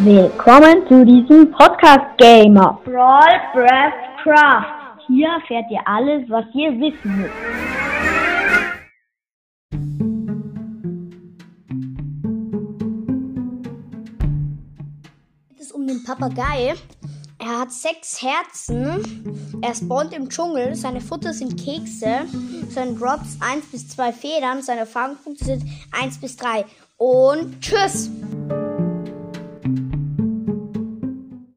Willkommen zu diesem Podcast Gamer Brawl Breath Craft. Hier erfährt ihr alles, was ihr wissen müsst. Es geht um den Papagei. Er hat sechs Herzen. Er spawnt im Dschungel. Seine Futter sind Kekse. Seine Drops 1 bis 2 Federn. Seine Fangpunkte sind 1 bis 3. Und tschüss!